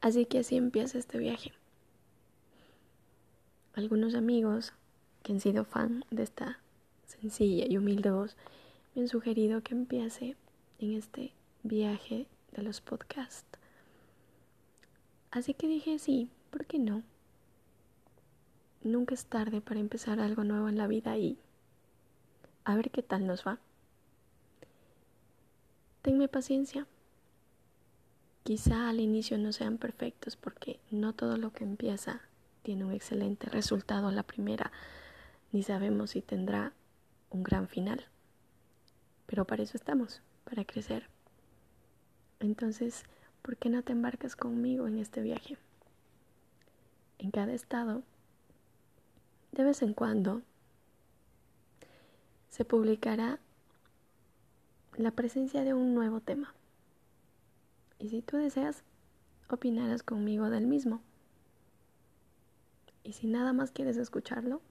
Así que así empieza este viaje. Algunos amigos que han sido fan de esta sencilla y humilde voz me han sugerido que empiece en este viaje de los podcasts. Así que dije sí, ¿por qué no? Nunca es tarde para empezar algo nuevo en la vida y a ver qué tal nos va. Tenme paciencia. Quizá al inicio no sean perfectos porque no todo lo que empieza tiene un excelente resultado a la primera, ni sabemos si tendrá un gran final. Pero para eso estamos, para crecer. Entonces, ¿por qué no te embarcas conmigo en este viaje? En cada estado, de vez en cuando, se publicará la presencia de un nuevo tema. Y si tú deseas, opinarás conmigo del mismo. Y si nada más quieres escucharlo,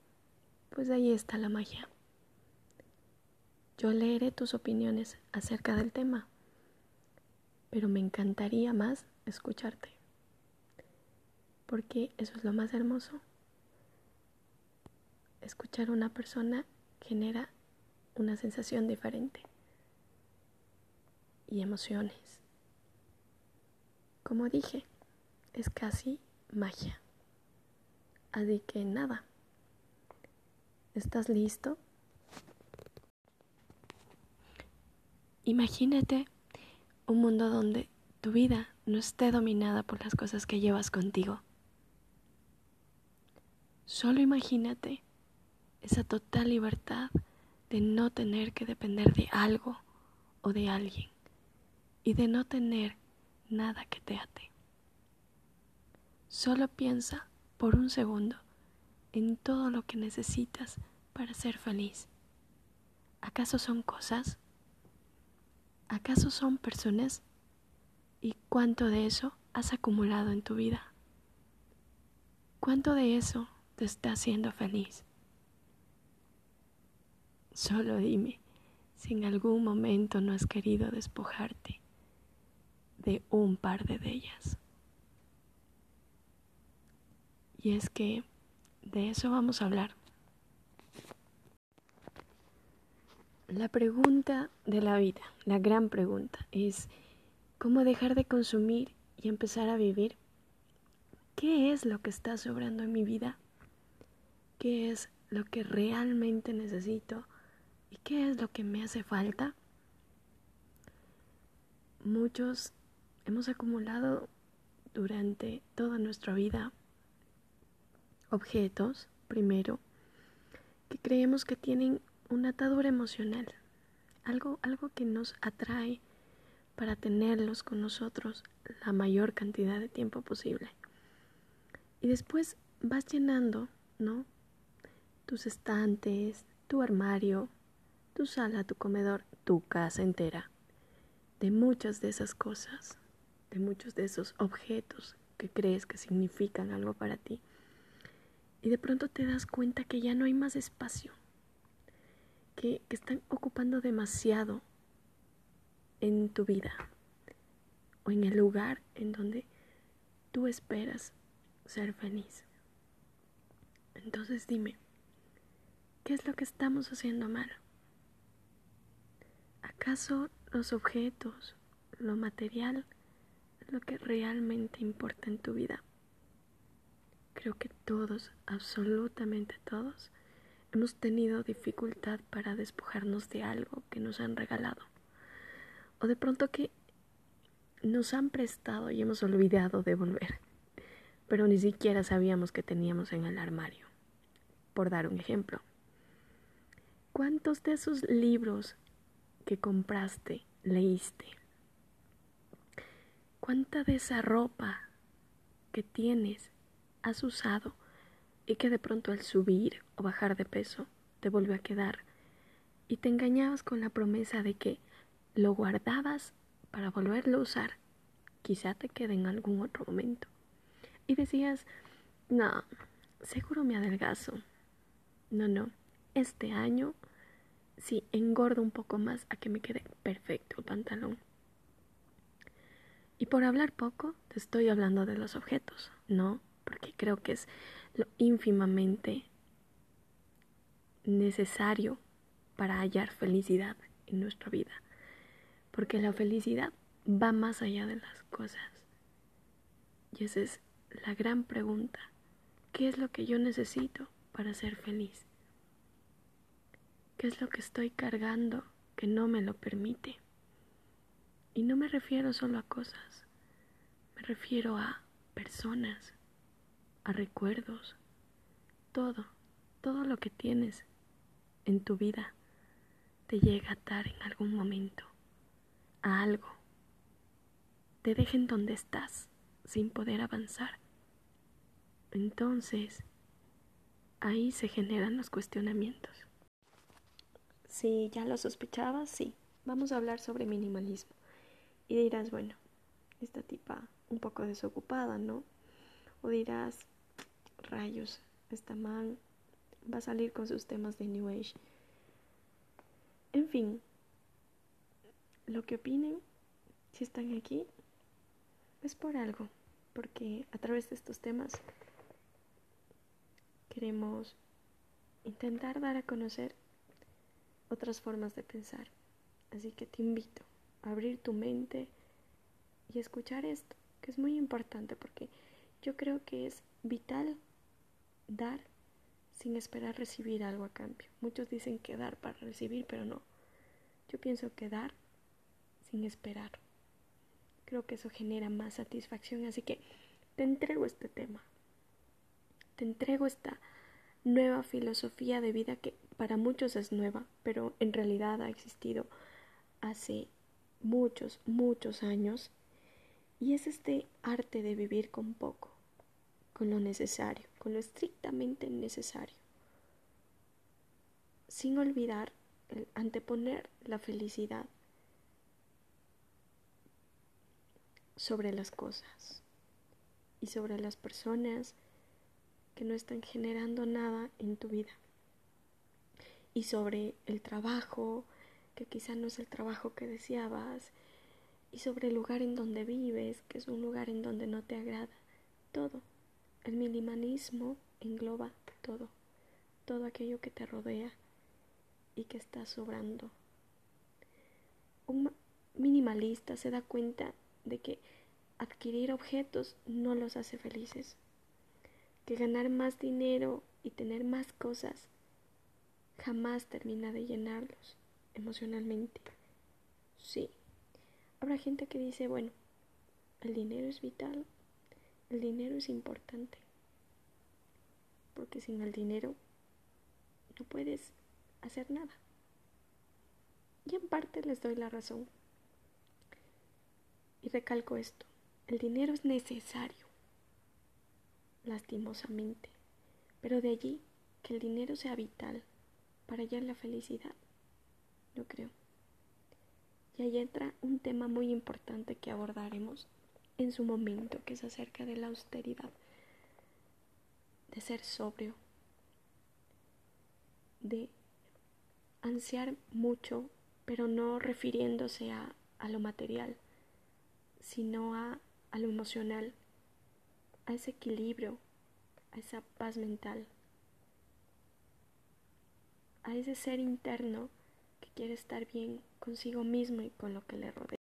pues ahí está la magia. Yo leeré tus opiniones acerca del tema, pero me encantaría más escucharte, porque eso es lo más hermoso. Escuchar a una persona genera una sensación diferente y emociones. Como dije, es casi magia. Así que nada, ¿estás listo? Imagínate un mundo donde tu vida no esté dominada por las cosas que llevas contigo. Solo imagínate esa total libertad de no tener que depender de algo o de alguien y de no tener nada que te ate. Solo piensa por un segundo en todo lo que necesitas para ser feliz. ¿Acaso son cosas? ¿Acaso son personas? ¿Y cuánto de eso has acumulado en tu vida? ¿Cuánto de eso te está haciendo feliz? Solo dime si en algún momento no has querido despojarte de un par de ellas. Y es que de eso vamos a hablar. La pregunta de la vida, la gran pregunta, es ¿cómo dejar de consumir y empezar a vivir? ¿Qué es lo que está sobrando en mi vida? ¿Qué es lo que realmente necesito? ¿Y qué es lo que me hace falta? Muchos hemos acumulado durante toda nuestra vida objetos, primero, que creemos que tienen una atadura emocional, algo, algo que nos atrae para tenerlos con nosotros la mayor cantidad de tiempo posible. Y después vas llenando, ¿no? Tus estantes, tu armario, tu sala, tu comedor, tu casa entera, de muchas de esas cosas, de muchos de esos objetos que crees que significan algo para ti. Y de pronto te das cuenta que ya no hay más espacio, que, que están ocupando demasiado en tu vida o en el lugar en donde tú esperas ser feliz. Entonces dime, ¿qué es lo que estamos haciendo mal? ¿Acaso los objetos, lo material, lo que realmente importa en tu vida? Creo que todos, absolutamente todos, hemos tenido dificultad para despojarnos de algo que nos han regalado. O de pronto que nos han prestado y hemos olvidado devolver, pero ni siquiera sabíamos que teníamos en el armario. Por dar un ejemplo. ¿Cuántos de esos libros que compraste leíste? ¿Cuánta de esa ropa que tienes has usado y que de pronto al subir o bajar de peso te vuelve a quedar y te engañabas con la promesa de que lo guardabas para volverlo a usar, quizá te quede en algún otro momento. Y decías, no, seguro me adelgazo. No, no, este año sí, engordo un poco más a que me quede perfecto el pantalón. Y por hablar poco, te estoy hablando de los objetos, ¿no? Porque creo que es lo ínfimamente necesario para hallar felicidad en nuestra vida. Porque la felicidad va más allá de las cosas. Y esa es la gran pregunta. ¿Qué es lo que yo necesito para ser feliz? ¿Qué es lo que estoy cargando que no me lo permite? Y no me refiero solo a cosas, me refiero a personas, a recuerdos, todo, todo lo que tienes en tu vida te llega a atar en algún momento a algo. Te dejen donde estás sin poder avanzar. Entonces, ahí se generan los cuestionamientos. Si ya lo sospechabas, sí. Vamos a hablar sobre minimalismo. Y dirás, bueno, esta tipa un poco desocupada, ¿no? O dirás, rayos, esta man va a salir con sus temas de New Age. En fin, lo que opinen, si están aquí, es por algo, porque a través de estos temas queremos intentar dar a conocer otras formas de pensar. Así que te invito abrir tu mente y escuchar esto, que es muy importante porque yo creo que es vital dar sin esperar recibir algo a cambio. Muchos dicen que dar para recibir, pero no. Yo pienso que dar sin esperar. Creo que eso genera más satisfacción, así que te entrego este tema. Te entrego esta nueva filosofía de vida que para muchos es nueva, pero en realidad ha existido hace muchos, muchos años, y es este arte de vivir con poco, con lo necesario, con lo estrictamente necesario, sin olvidar el anteponer la felicidad sobre las cosas y sobre las personas que no están generando nada en tu vida. Y sobre el trabajo, que quizá no es el trabajo que deseabas, y sobre el lugar en donde vives, que es un lugar en donde no te agrada. Todo. El minimalismo engloba todo, todo aquello que te rodea y que está sobrando. Un minimalista se da cuenta de que adquirir objetos no los hace felices, que ganar más dinero y tener más cosas jamás termina de llenarlos emocionalmente. Sí, habrá gente que dice, bueno, el dinero es vital, el dinero es importante, porque sin el dinero no puedes hacer nada. Y en parte les doy la razón. Y recalco esto, el dinero es necesario, lastimosamente, pero de allí que el dinero sea vital para hallar la felicidad creo. Y ahí entra un tema muy importante que abordaremos en su momento, que es acerca de la austeridad, de ser sobrio, de ansiar mucho, pero no refiriéndose a, a lo material, sino a, a lo emocional, a ese equilibrio, a esa paz mental, a ese ser interno quiere estar bien consigo mismo y con lo que le rodea.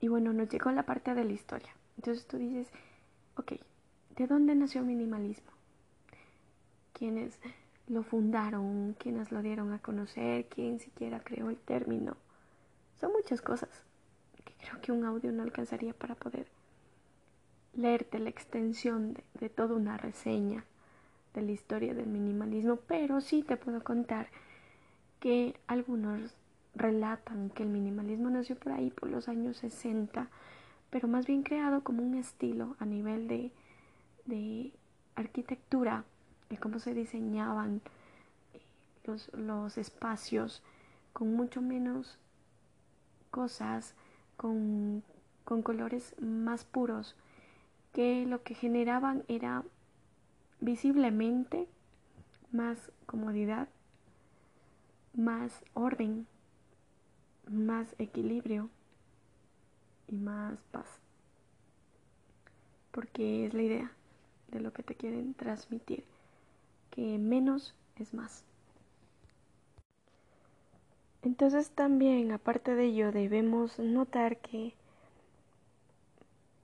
Y bueno, nos llegó la parte de la historia. Entonces tú dices, ok, ¿de dónde nació el minimalismo? ¿Quiénes lo fundaron? ¿Quiénes lo dieron a conocer? ¿Quién siquiera creó el término? Son muchas cosas que creo que un audio no alcanzaría para poder leerte la extensión de, de toda una reseña de la historia del minimalismo, pero sí te puedo contar que algunos relatan que el minimalismo nació por ahí por los años 60, pero más bien creado como un estilo a nivel de, de arquitectura, de cómo se diseñaban eh, los, los espacios con mucho menos cosas, con, con colores más puros, que lo que generaban era visiblemente más comodidad más orden, más equilibrio y más paz. Porque es la idea de lo que te quieren transmitir, que menos es más. Entonces también, aparte de ello, debemos notar que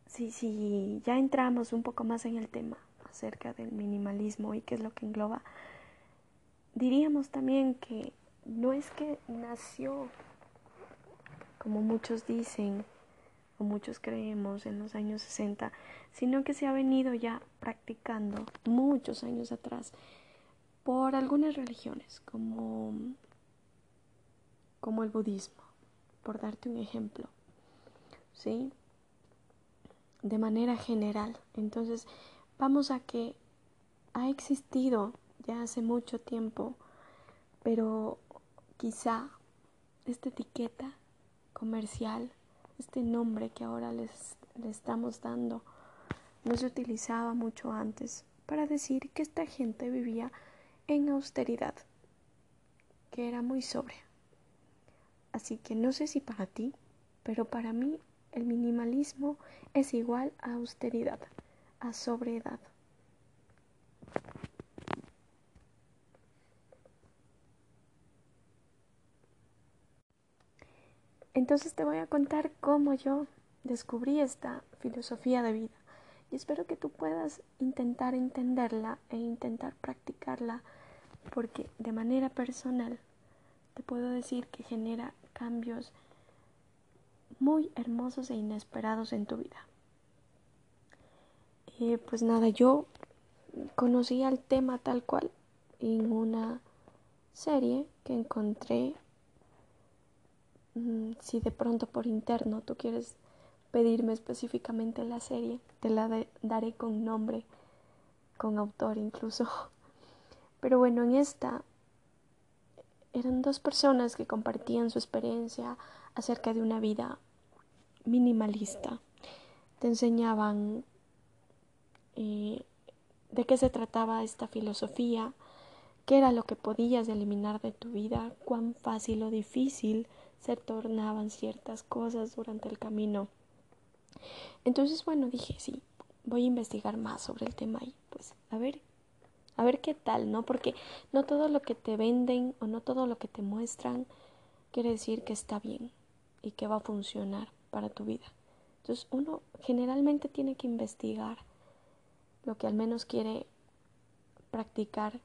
si, si ya entramos un poco más en el tema acerca del minimalismo y qué es lo que engloba, diríamos también que no es que nació, como muchos dicen o muchos creemos en los años 60, sino que se ha venido ya practicando muchos años atrás por algunas religiones, como, como el budismo, por darte un ejemplo. ¿Sí? de manera general. Entonces, vamos a que ha existido ya hace mucho tiempo, pero quizá esta etiqueta comercial, este nombre que ahora les, le estamos dando, no se utilizaba mucho antes para decir que esta gente vivía en austeridad, que era muy sobria. Así que no sé si para ti, pero para mí el minimalismo es igual a austeridad, a sobriedad. Entonces te voy a contar cómo yo descubrí esta filosofía de vida y espero que tú puedas intentar entenderla e intentar practicarla porque de manera personal te puedo decir que genera cambios muy hermosos e inesperados en tu vida. Y pues nada, yo conocí al tema tal cual en una serie que encontré. Mm, si de pronto por interno tú quieres pedirme específicamente la serie, te la daré con nombre, con autor incluso. Pero bueno, en esta eran dos personas que compartían su experiencia acerca de una vida minimalista. Te enseñaban eh, de qué se trataba esta filosofía, qué era lo que podías eliminar de tu vida, cuán fácil o difícil se tornaban ciertas cosas durante el camino. Entonces, bueno, dije, sí, voy a investigar más sobre el tema y pues a ver, a ver qué tal, ¿no? Porque no todo lo que te venden o no todo lo que te muestran quiere decir que está bien y que va a funcionar para tu vida. Entonces uno generalmente tiene que investigar lo que al menos quiere practicar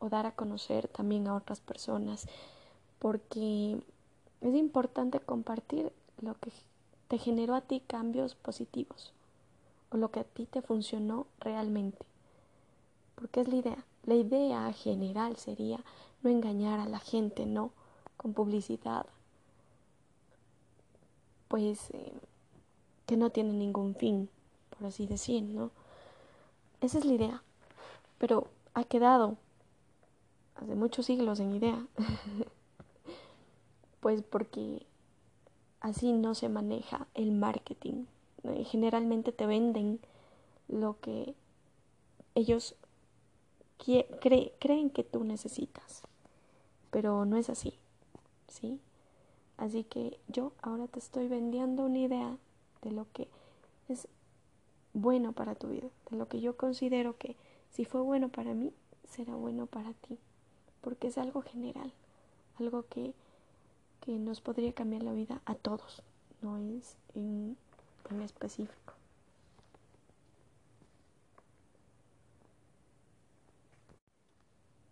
o dar a conocer también a otras personas, porque es importante compartir lo que te generó a ti cambios positivos o lo que a ti te funcionó realmente. Porque es la idea. La idea general sería no engañar a la gente, no con publicidad, pues eh, que no tiene ningún fin, por así decir, ¿no? Esa es la idea, pero ha quedado hace muchos siglos en idea, pues porque así no se maneja el marketing. Generalmente te venden lo que ellos creen que tú necesitas, pero no es así, ¿sí? Así que yo ahora te estoy vendiendo una idea de lo que es bueno para tu vida, de lo que yo considero que si fue bueno para mí, será bueno para ti, porque es algo general, algo que, que nos podría cambiar la vida a todos, no es en, en específico.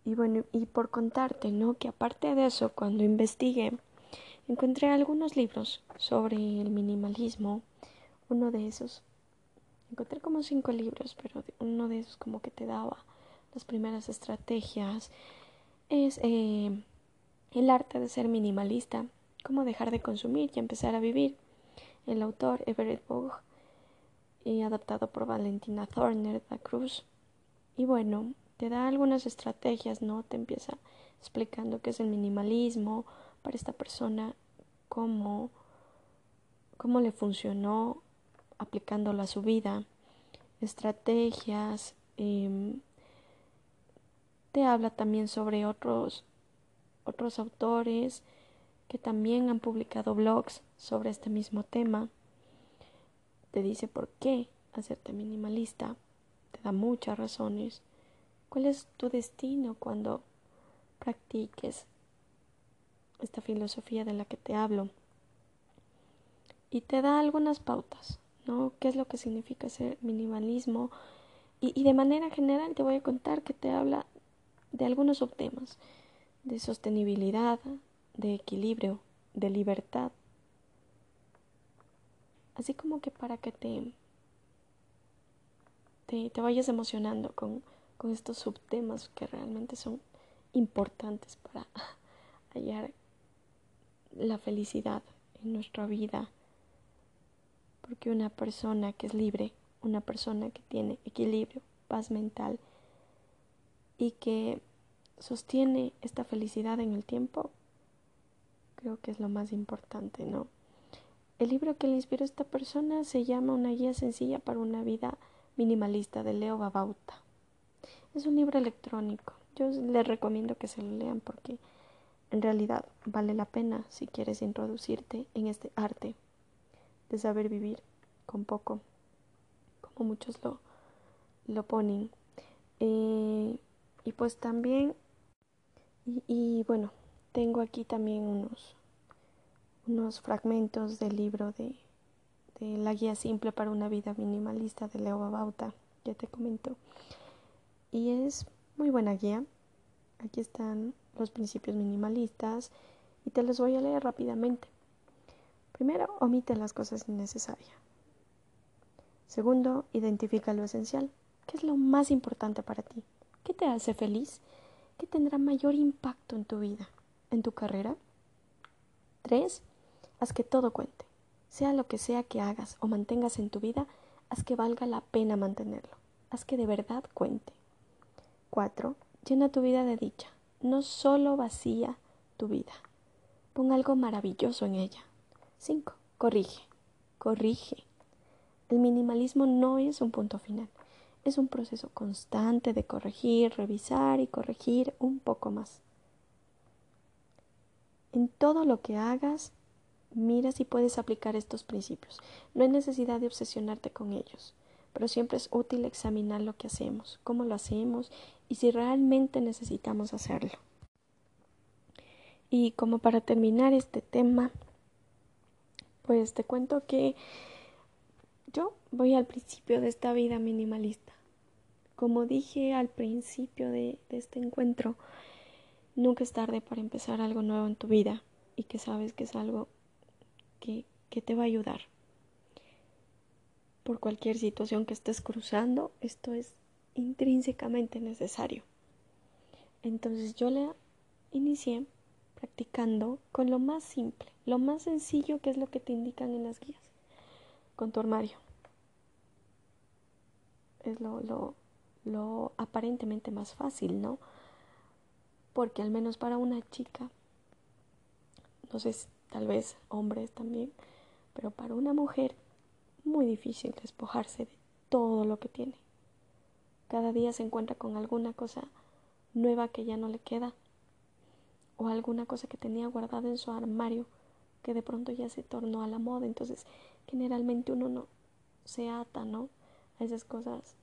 Y bueno, y por contarte, ¿no? Que aparte de eso, cuando investigué, encontré algunos libros sobre el minimalismo. Uno de esos, encontré como cinco libros, pero uno de esos como que te daba las primeras estrategias. Es eh, El arte de ser minimalista, cómo dejar de consumir y empezar a vivir. El autor Everett Bogue, y adaptado por Valentina Thorner da Cruz. Y bueno, te da algunas estrategias, ¿no? Te empieza explicando qué es el minimalismo, para esta persona, cómo, cómo le funcionó aplicándolo a su vida, estrategias, em, te habla también sobre otros, otros autores que también han publicado blogs sobre este mismo tema. Te dice por qué hacerte minimalista. Te da muchas razones. ¿Cuál es tu destino cuando practiques esta filosofía de la que te hablo? Y te da algunas pautas, ¿no? ¿Qué es lo que significa ser minimalismo? Y, y de manera general te voy a contar que te habla de algunos subtemas, de sostenibilidad, de equilibrio, de libertad. Así como que para que te, te, vayas emocionando con, con estos subtemas que realmente son importantes para hallar la felicidad en nuestra vida. Porque una persona que es libre, una persona que tiene equilibrio, paz mental y que sostiene esta felicidad en el tiempo, creo que es lo más importante, ¿no? El libro que le inspiró a esta persona se llama Una guía sencilla para una vida minimalista de Leo Babauta. Es un libro electrónico. Yo les recomiendo que se lo lean porque en realidad vale la pena si quieres introducirte en este arte de saber vivir con poco, como muchos lo, lo ponen. Eh, y pues también, y, bueno, tengo aquí también unos, unos fragmentos del libro de, de, La Guía Simple para una Vida Minimalista de Leo Babauta, ya te comento. Y es muy buena guía. Aquí están los principios minimalistas y te los voy a leer rápidamente. Primero, omite las cosas innecesarias. Segundo, identifica lo esencial. ¿Qué es lo más importante para ti? ¿Qué te hace feliz? ¿Qué tendrá mayor impacto en tu vida? en tu carrera? 3. Haz que todo cuente. Sea lo que sea que hagas o mantengas en tu vida, haz que valga la pena mantenerlo. Haz que de verdad cuente. 4. Llena tu vida de dicha. No solo vacía tu vida. Pon algo maravilloso en ella. 5. Corrige. Corrige. El minimalismo no es un punto final. Es un proceso constante de corregir, revisar y corregir un poco más. En todo lo que hagas, mira si puedes aplicar estos principios. No hay necesidad de obsesionarte con ellos, pero siempre es útil examinar lo que hacemos, cómo lo hacemos y si realmente necesitamos hacerlo. Y como para terminar este tema, pues te cuento que yo voy al principio de esta vida minimalista. Como dije al principio de, este encuentro, Nunca es tarde para empezar algo nuevo en tu vida y que sabes que es algo que, que te va a ayudar. Por cualquier situación que estés cruzando, esto es intrínsecamente necesario. Entonces yo la inicié practicando con lo más simple, lo más sencillo que es lo que te indican en las guías, con tu armario. Es lo, lo, lo aparentemente más fácil, ¿no? porque al menos para una chica, no sé, tal vez hombres también, pero para una mujer muy difícil despojarse de todo lo que tiene. Cada día se encuentra con alguna cosa nueva que ya no le queda o alguna cosa que tenía guardada en su armario que de pronto ya se tornó a la moda. Entonces, generalmente uno no se ata, ¿no? A esas cosas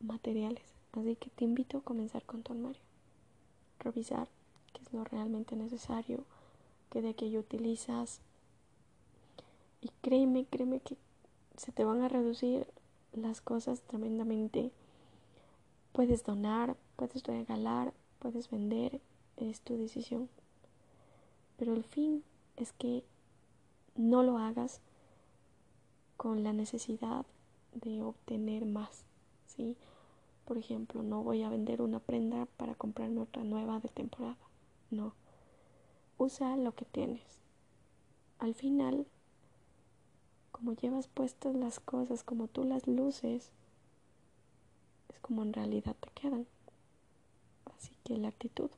materiales. Así que te invito a comenzar con tu armario revisar qué es lo realmente necesario, qué de aquello utilizas. Y créeme, créeme que se te van a reducir las cosas tremendamente. Puedes donar, puedes regalar, puedes vender, es tu decisión. Pero el fin es que no lo hagas con la necesidad de obtener más, ¿sí? Por ejemplo, no voy a vender una prenda para comprarme otra nueva de temporada. No. Usa lo que tienes. Al final, como llevas puestas las cosas, como tú las luces, es como en realidad te quedan. Así que la actitud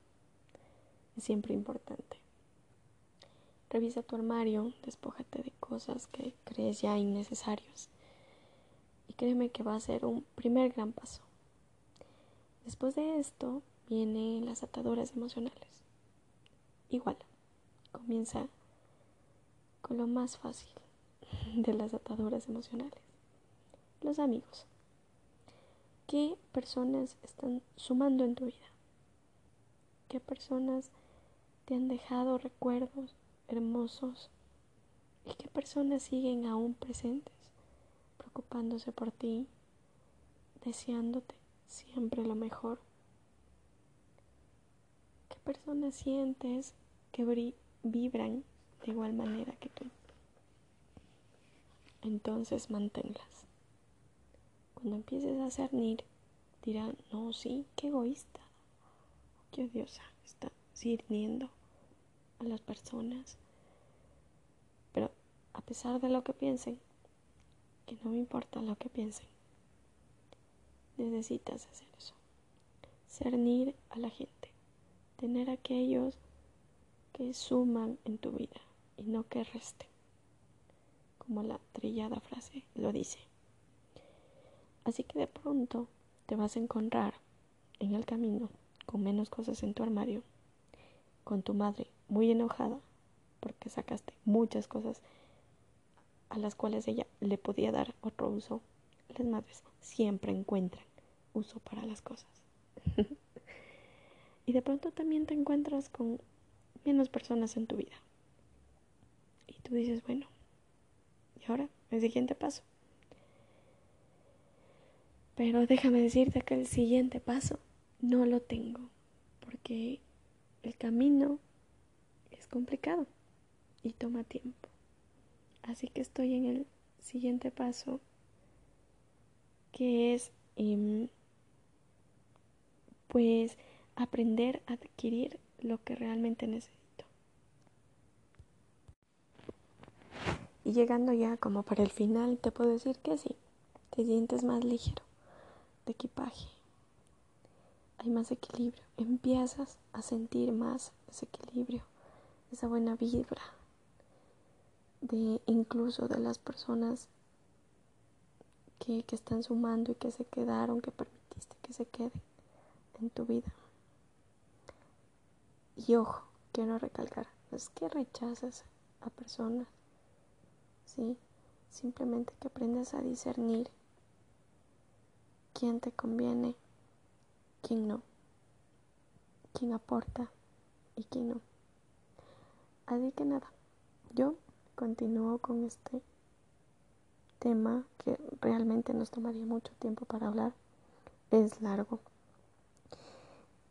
es siempre importante. Revisa tu armario, despójate de cosas que crees ya innecesarios. Créeme que va a ser un primer gran paso. Después de esto vienen las ataduras emocionales. Igual, comienza con lo más fácil de las ataduras emocionales. Los amigos. ¿Qué personas están sumando en tu vida? ¿Qué personas te han dejado recuerdos hermosos? ¿Y qué personas siguen aún presentes, preocupándose por ti, deseándote siempre lo mejor? ¿Qué personas sientes que vibran de igual manera que tú? Entonces manténlas. Cuando empieces a cernir, dirán, no, sí, qué egoísta, qué odiosa, está sirviendo a las personas. Pero a pesar de lo que piensen, que no me importa lo que piensen, necesitas hacer eso. Cernir a la gente, tener aquellos que suman en tu vida y no que resten, como la trillada frase lo dice. Así que de pronto te vas a encontrar en el camino con menos cosas en tu armario, con tu madre muy enojada porque sacaste muchas cosas a las cuales ella le podía dar otro uso. Las madres siempre encuentran uso para las cosas. y de pronto también te encuentras con menos personas en tu vida. Y tú dices, bueno, ¿y ahora? El siguiente paso. Pero déjame decirte que el siguiente paso no lo tengo, porque el camino es complicado y toma tiempo. Así que estoy en el siguiente paso, que es em, pues aprender a adquirir lo que realmente necesito. Y llegando ya como para el final, te puedo decir que sí, te sientes más ligero equipaje. Hay más equilibrio. Empiezas a sentir más ese equilibrio, esa buena vibra de incluso de las personas que, que están sumando y que se quedaron, que permitiste que se queden en tu vida. Y ojo, quiero recalcar, es que rechazas a personas, ¿sí? Simplemente que aprendes a discernir quién te conviene, quién no, quién aporta y quién no. Así que nada, yo continúo con este tema que realmente nos tomaría mucho tiempo para hablar, es largo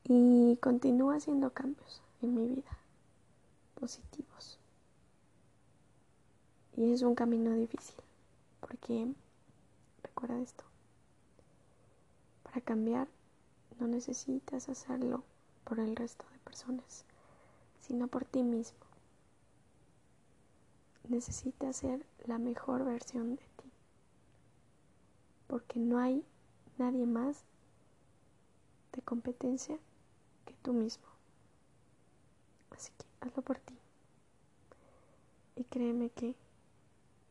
y continúo haciendo cambios en mi vida positivos. Y es un camino difícil, porque recuerda esto, para cambiar no necesitas hacerlo por el resto de personas, sino por ti mismo. Necesitas ser la mejor versión de ti, porque no hay nadie más de competencia que tú mismo. Así que hazlo por ti. Y créeme que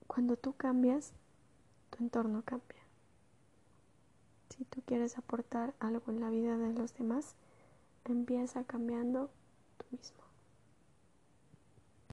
cuando tú cambias, tu entorno cambia. Si tú quieres aportar algo en la vida de los demás, empieza cambiando tú mismo.